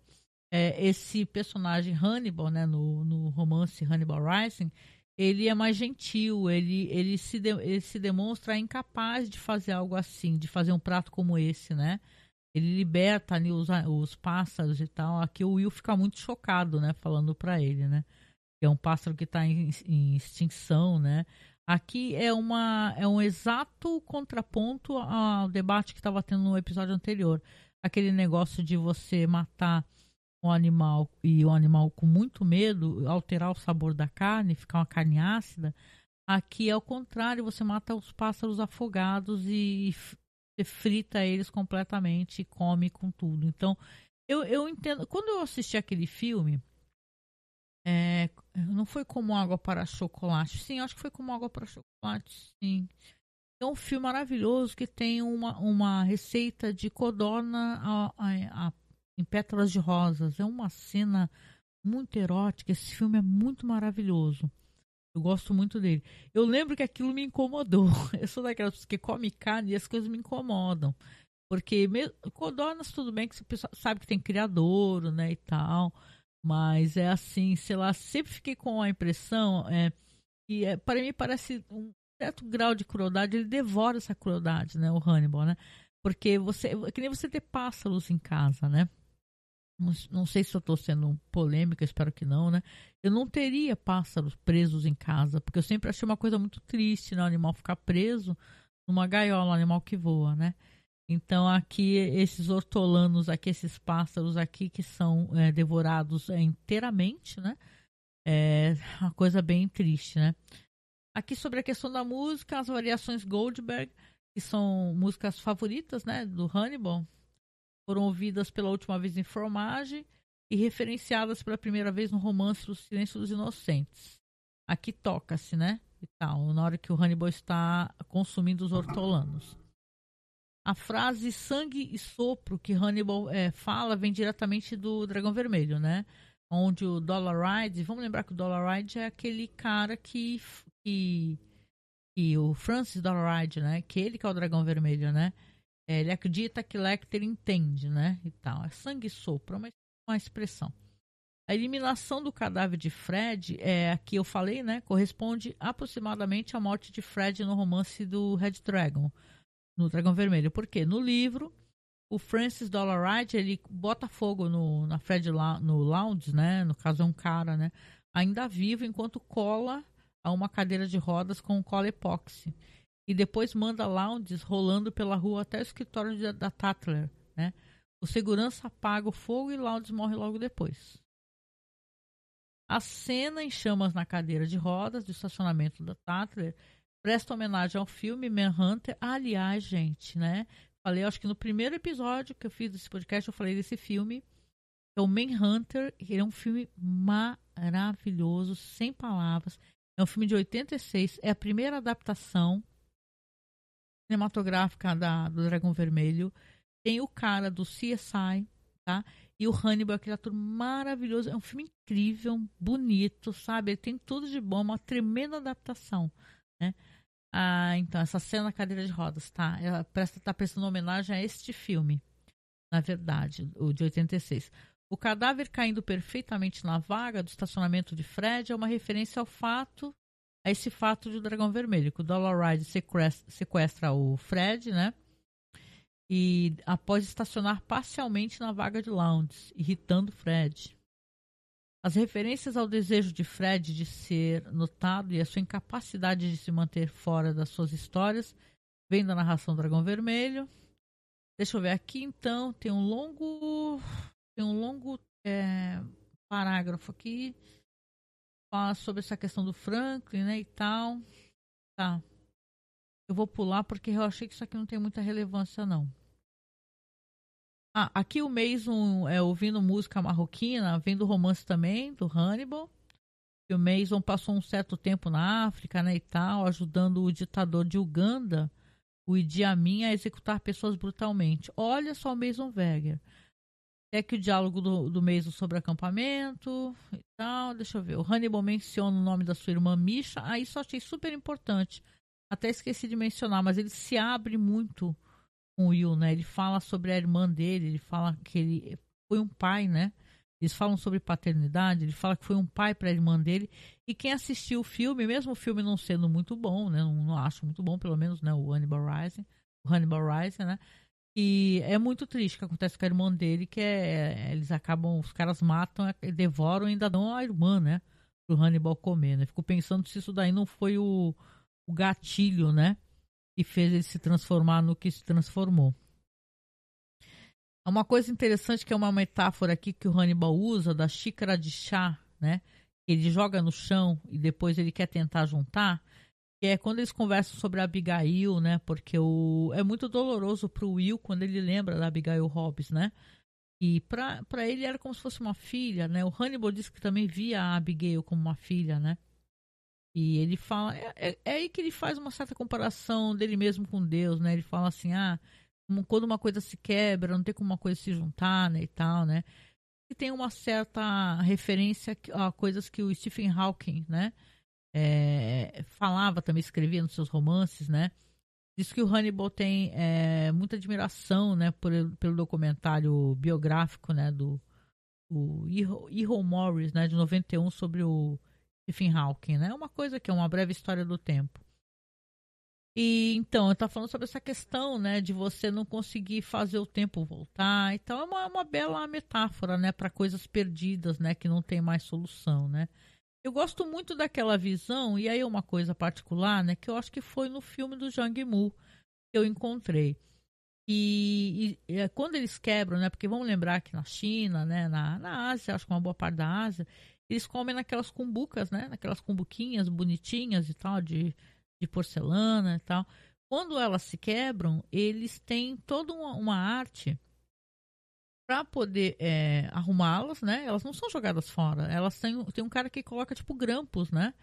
é, esse personagem Hannibal, né, no, no romance Hannibal Rising, ele é mais gentil, ele, ele, se de, ele se demonstra incapaz de fazer algo assim, de fazer um prato como esse, né? Ele liberta ali os, os pássaros e tal. Aqui o Will fica muito chocado, né? Falando para ele, né? É um pássaro que está em, em extinção, né? Aqui é, uma, é um exato contraponto ao debate que estava tendo no episódio anterior. Aquele negócio de você matar um animal e o um animal com muito medo, alterar o sabor da carne, ficar uma carne ácida. Aqui é o contrário, você mata os pássaros afogados e frita eles completamente e come com tudo. Então, eu, eu entendo. Quando eu assisti aquele filme, é, não foi como água para chocolate. Sim, acho que foi como água para chocolate, sim. É um filme maravilhoso que tem uma, uma receita de codorna a, a, a, em pétalas de rosas. É uma cena muito erótica. Esse filme é muito maravilhoso. Eu gosto muito dele. Eu lembro que aquilo me incomodou. Eu sou daquelas que come carne e as coisas me incomodam. Porque mesmo, codornas, tudo bem que você sabe que tem criadouro, né, e tal. Mas é assim, sei lá, sempre fiquei com a impressão é, que é, para mim parece um certo grau de crueldade, ele devora essa crueldade, né, o Hannibal, né? Porque você, que nem você ter pássaros em casa, né? Não, não sei se eu estou sendo polêmica, espero que não, né? Eu não teria pássaros presos em casa, porque eu sempre achei uma coisa muito triste, né? O animal ficar preso numa gaiola, um animal que voa, né? Então aqui esses hortolanos aqui, esses pássaros aqui que são é, devorados é, inteiramente, né? É uma coisa bem triste, né? Aqui sobre a questão da música, as variações Goldberg, que são músicas favoritas, né, do Hannibal, foram ouvidas pela última vez em Fromage e referenciadas pela primeira vez no romance O Silêncio dos Inocentes. Aqui toca-se, né? E tal, na hora que o Hannibal está consumindo os hortolanos. A frase sangue e sopro que Hannibal é, fala vem diretamente do Dragão Vermelho, né? Onde o Dollar Ride, vamos lembrar que o Dollar Ride é aquele cara que, que, que o Francis Dollar Ride, né? Que ele que é o Dragão Vermelho, né? É, ele acredita que Lecter entende, né? E tal. É sangue e sopro, mas uma expressão. A eliminação do cadáver de Fred, é, que eu falei, né, corresponde aproximadamente à morte de Fred no romance do Red Dragon, no Dragão Vermelho. Porque no livro, o Francis Dollaride, ele bota fogo no, na Fred no Lounge, né, no caso é um cara, né, ainda vivo, enquanto cola a uma cadeira de rodas com cola epóxi. E depois manda Lounges rolando pela rua até o escritório de, da Tatler, né, o segurança apaga o fogo e Lourdes morre logo depois. A cena em chamas na cadeira de rodas do estacionamento da Tatler presta homenagem ao filme Manhunter. Aliás, gente, né? Falei, acho que no primeiro episódio que eu fiz desse podcast, eu falei desse filme. É o Manhunter. Ele é um filme maravilhoso, sem palavras. É um filme de 86. É a primeira adaptação cinematográfica da, do Dragão Vermelho. Tem o cara do CSI, tá? E o Hannibal, aquele ator maravilhoso. É um filme incrível, bonito, sabe? Ele tem tudo de bom, uma tremenda adaptação, né? Ah, então, essa cena na cadeira de rodas, tá? Ela presta, tá prestando homenagem a este filme, na verdade, o de 86. O cadáver caindo perfeitamente na vaga do estacionamento de Fred é uma referência ao fato, a esse fato de o Dragão Vermelho, que o Dollar Ride sequestra, sequestra o Fred, né? e após estacionar parcialmente na vaga de lounge, irritando Fred. As referências ao desejo de Fred de ser notado e a sua incapacidade de se manter fora das suas histórias vêm da narração Dragão Vermelho. Deixa eu ver aqui então, tem um longo tem um longo é, parágrafo aqui fala sobre essa questão do Franklin, né, e tal. Tá. Eu vou pular porque eu achei que isso aqui não tem muita relevância, não. Ah, aqui o Mason é ouvindo música marroquina, vendo romance também, do Hannibal. E o Mason passou um certo tempo na África, né, e tal, ajudando o ditador de Uganda, o Idi Amin, a executar pessoas brutalmente. Olha só o Mason Weger. É que o diálogo do, do Mason sobre acampamento e tal, deixa eu ver. O Hannibal menciona o nome da sua irmã Misha. Ah, isso achei super importante até esqueci de mencionar, mas ele se abre muito com o Will, né? Ele fala sobre a irmã dele, ele fala que ele foi um pai, né? Eles falam sobre paternidade, ele fala que foi um pai para a irmã dele. E quem assistiu o filme, mesmo o filme não sendo muito bom, né? Não, não acho muito bom, pelo menos, né? O Hannibal Rising, o Hannibal Rising, né? E é muito triste que acontece com a irmã dele, que é, eles acabam, os caras matam, devoram e ainda dão a irmã, né? Pro Hannibal comer, né? Fico pensando se isso daí não foi o, o gatilho, né? E fez ele se transformar no que se transformou. Uma coisa interessante que é uma metáfora aqui que o Hannibal usa da xícara de chá, né? Ele joga no chão e depois ele quer tentar juntar. Que é quando eles conversam sobre a Abigail, né? Porque o, é muito doloroso pro Will quando ele lembra da Abigail Hobbs, né? E para ele era como se fosse uma filha, né? O Hannibal disse que também via a Abigail como uma filha, né? E ele fala, é, é, é, aí que ele faz uma certa comparação dele mesmo com Deus, né? Ele fala assim, ah, quando uma coisa se quebra, não tem como uma coisa se juntar, né, e tal, né? E tem uma certa referência a coisas que o Stephen Hawking, né, é, falava também, escrevia nos seus romances, né? Diz que o Hannibal tem é, muita admiração, né, por, pelo documentário biográfico, né, do o Errol Morris, né, de 91, sobre o Stephen Hawking, né? Uma coisa que é uma breve história do tempo. E então, eu falando sobre essa questão, né, de você não conseguir fazer o tempo voltar. Então, é uma, uma bela metáfora, né, para coisas perdidas, né, que não tem mais solução, né. Eu gosto muito daquela visão, e aí uma coisa particular, né, que eu acho que foi no filme do Jang Mu que eu encontrei. E, e, e, quando eles quebram, né, porque vamos lembrar que na China, né, na, na Ásia, acho que uma boa parte da Ásia, eles comem naquelas cumbucas, né? Naquelas cumbuquinhas bonitinhas e tal, de, de porcelana e tal. Quando elas se quebram, eles têm toda uma, uma arte para poder é, arrumá-las, né? Elas não são jogadas fora. Elas têm tem um cara que coloca tipo grampos, né?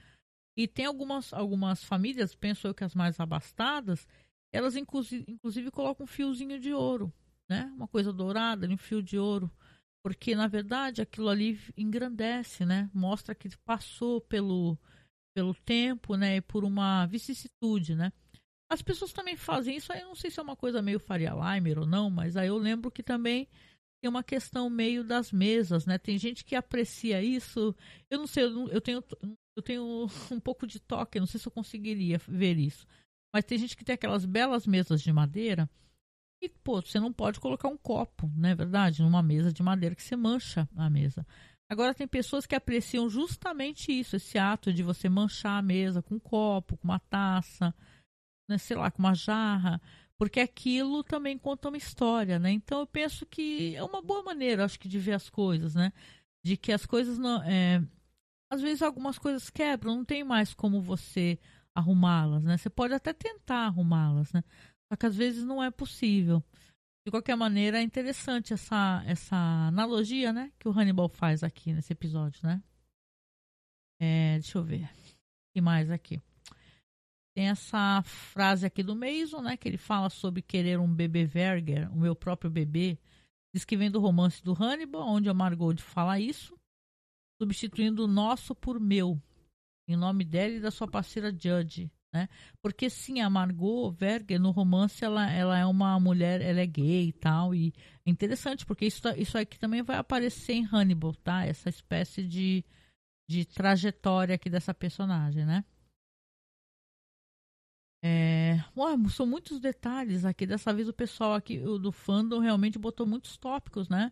E tem algumas algumas famílias, penso eu que as mais abastadas, elas inclusive, inclusive colocam um fiozinho de ouro, né? Uma coisa dourada, um fio de ouro, porque na verdade aquilo ali engrandece, né? Mostra que passou pelo pelo tempo, né? E por uma vicissitude, né? As pessoas também fazem isso, aí eu não sei se é uma coisa meio Faria Limer ou não, mas aí eu lembro que também tem uma questão meio das mesas, né? Tem gente que aprecia isso. Eu não sei, eu tenho, eu tenho um pouco de toque, não sei se eu conseguiria ver isso. Mas tem gente que tem aquelas belas mesas de madeira e, pô, você não pode colocar um copo, não é verdade? Numa mesa de madeira que você mancha a mesa. Agora tem pessoas que apreciam justamente isso, esse ato de você manchar a mesa com um copo, com uma taça, né, sei lá, com uma jarra porque aquilo também conta uma história, né? Então eu penso que é uma boa maneira, acho que, de ver as coisas, né? De que as coisas não. É... Às vezes algumas coisas quebram, não tem mais como você arrumá-las, né? Você pode até tentar arrumá-las, né? Só que às vezes não é possível. De qualquer maneira, é interessante essa, essa analogia, né? Que o Hannibal faz aqui nesse episódio, né? É, deixa eu ver. O que mais aqui? Tem essa frase aqui do Mason, né? Que ele fala sobre querer um bebê Verger, o meu próprio bebê. Diz que vem do romance do Hannibal, onde a Margot fala isso, substituindo o nosso por meu, em nome dela e da sua parceira Judge. Né? Porque sim, a Margot Verger no romance ela, ela é uma mulher, ela é gay e tal, e é interessante porque isso, isso aqui também vai aparecer em Hannibal, tá? Essa espécie de, de trajetória aqui dessa personagem, né? É, são muitos detalhes aqui. Dessa vez o pessoal aqui do fandom realmente botou muitos tópicos, né?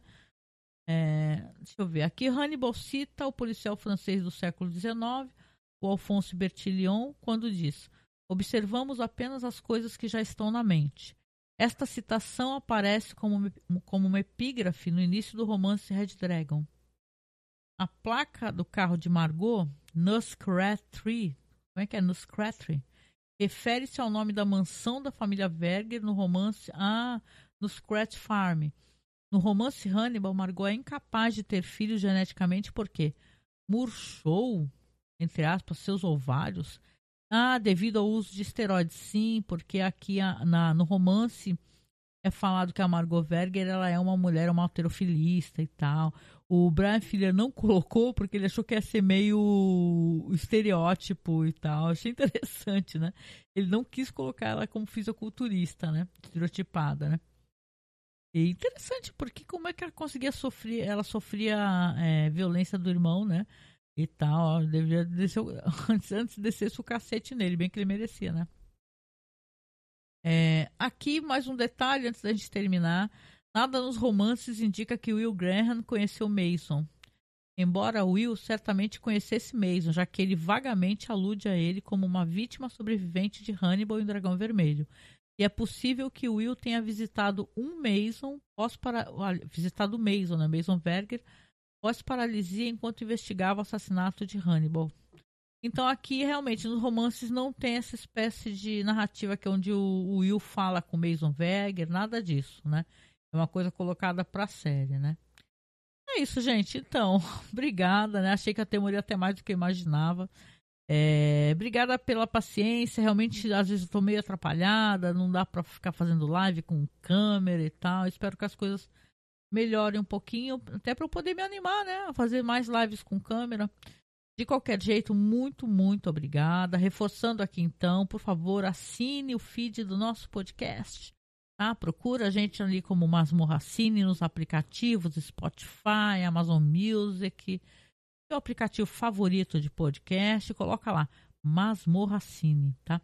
É, deixa eu ver. Aqui Hannibal cita o policial francês do século XIX, o Alphonse Bertillon, quando diz: Observamos apenas as coisas que já estão na mente. Esta citação aparece como, como uma epígrafe no início do romance Red Dragon. A placa do carro de Margot, Nuskrat Tree, como é que é Nuskrat Tree? refere-se ao nome da mansão da família Verger no romance Ah, no Scratch Farm. No romance Hannibal, Margot é incapaz de ter filhos geneticamente porque murchou, entre aspas, seus ovários. Ah, devido ao uso de esteroides, sim, porque aqui na, no romance é falado que a Margot Verger ela é uma mulher, uma alterofilista e tal. O Brian Filler não colocou porque ele achou que ia ser meio estereótipo e tal. Achei interessante, né? Ele não quis colocar ela como fisiculturista, né? Estereotipada, né? E interessante, porque como é que ela conseguia sofrer? Ela sofria é, violência do irmão, né? E tal. Devia descer, antes, antes descesse o cacete nele, bem que ele merecia, né? É, aqui, mais um detalhe antes da gente terminar. Nada nos romances indica que Will Graham conheceu Mason. Embora Will certamente conhecesse Mason, já que ele vagamente alude a ele como uma vítima sobrevivente de Hannibal e o Dragão Vermelho. E é possível que Will tenha visitado um Mason, pós-para... visitado Mason, né? Mason Berger, pós-paralisia enquanto investigava o assassinato de Hannibal. Então aqui realmente nos romances não tem essa espécie de narrativa que é onde o, Will fala com Mason Verger, nada disso, né? É uma coisa colocada para a série, né? É isso, gente. Então, obrigada, né? Achei que a teoria até mais do que eu imaginava. É, obrigada pela paciência. Realmente, às vezes, tô meio atrapalhada. Não dá para ficar fazendo live com câmera e tal. Espero que as coisas melhorem um pouquinho, até para eu poder me animar, né? A fazer mais lives com câmera. De qualquer jeito, muito, muito obrigada. Reforçando aqui então, por favor, assine o feed do nosso podcast. Tá? Procura a gente ali como Masmorra Cine nos aplicativos Spotify, Amazon Music, seu aplicativo favorito de podcast, coloca lá Masmorra Cine, tá?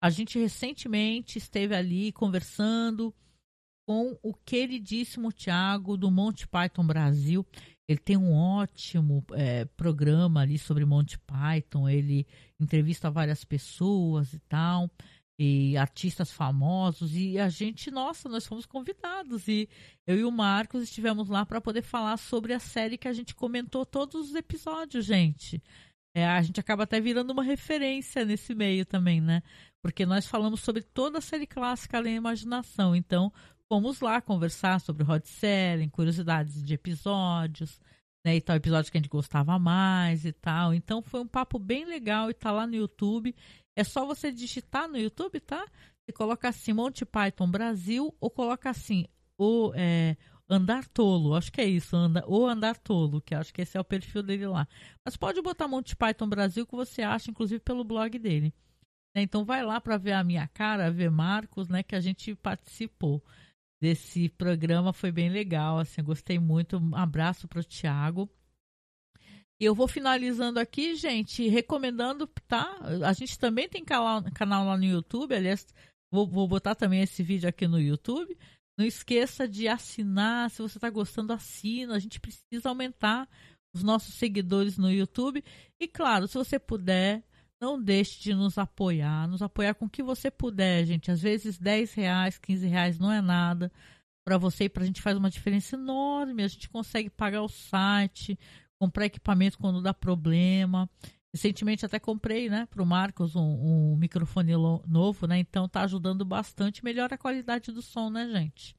A gente recentemente esteve ali conversando com o queridíssimo Thiago do Monty Python Brasil. Ele tem um ótimo é, programa ali sobre Monty Python. Ele entrevista várias pessoas e tal, e artistas famosos. E a gente, nossa, nós fomos convidados. E eu e o Marcos estivemos lá para poder falar sobre a série que a gente comentou todos os episódios, gente. É, a gente acaba até virando uma referência nesse meio também, né? Porque nós falamos sobre toda a série clássica Além da Imaginação. Então, fomos lá conversar sobre hot selling, curiosidades de episódios, né, e tal episódio que a gente gostava mais e tal. Então foi um papo bem legal e tá lá no YouTube. É só você digitar no YouTube, tá? Você coloca assim Monty Python Brasil ou coloca assim o é, Andar Tolo, acho que é isso, anda, ou Andar Tolo, que acho que esse é o perfil dele lá. Mas pode botar Monty Python Brasil que você acha, inclusive pelo blog dele. Né? Então vai lá para ver a minha cara, ver Marcos, né, que a gente participou desse programa, foi bem legal, assim, gostei muito. Um abraço para o Thiago. E eu vou finalizando aqui, gente, recomendando, tá? A gente também tem canal, canal lá no YouTube, aliás, vou, vou botar também esse vídeo aqui no YouTube. Não esqueça de assinar, se você está gostando, assina. A gente precisa aumentar os nossos seguidores no YouTube. E claro, se você puder, não deixe de nos apoiar, nos apoiar com o que você puder, gente. Às vezes 10 reais, 15 reais não é nada para você e para a gente faz uma diferença enorme. A gente consegue pagar o site, comprar equipamento quando dá problema. Recentemente até comprei, né, para o Marcos um, um microfone novo, né? Então tá ajudando bastante, melhora a qualidade do som, né, gente?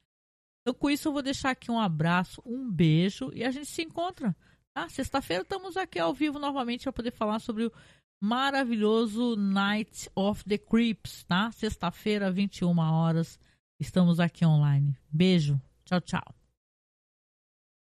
Então com isso eu vou deixar aqui um abraço, um beijo e a gente se encontra. Tá? Sexta-feira estamos aqui ao vivo novamente para poder falar sobre o maravilhoso Night of the Creeps, tá? Sexta-feira, 21 horas, estamos aqui online. Beijo. Tchau, tchau.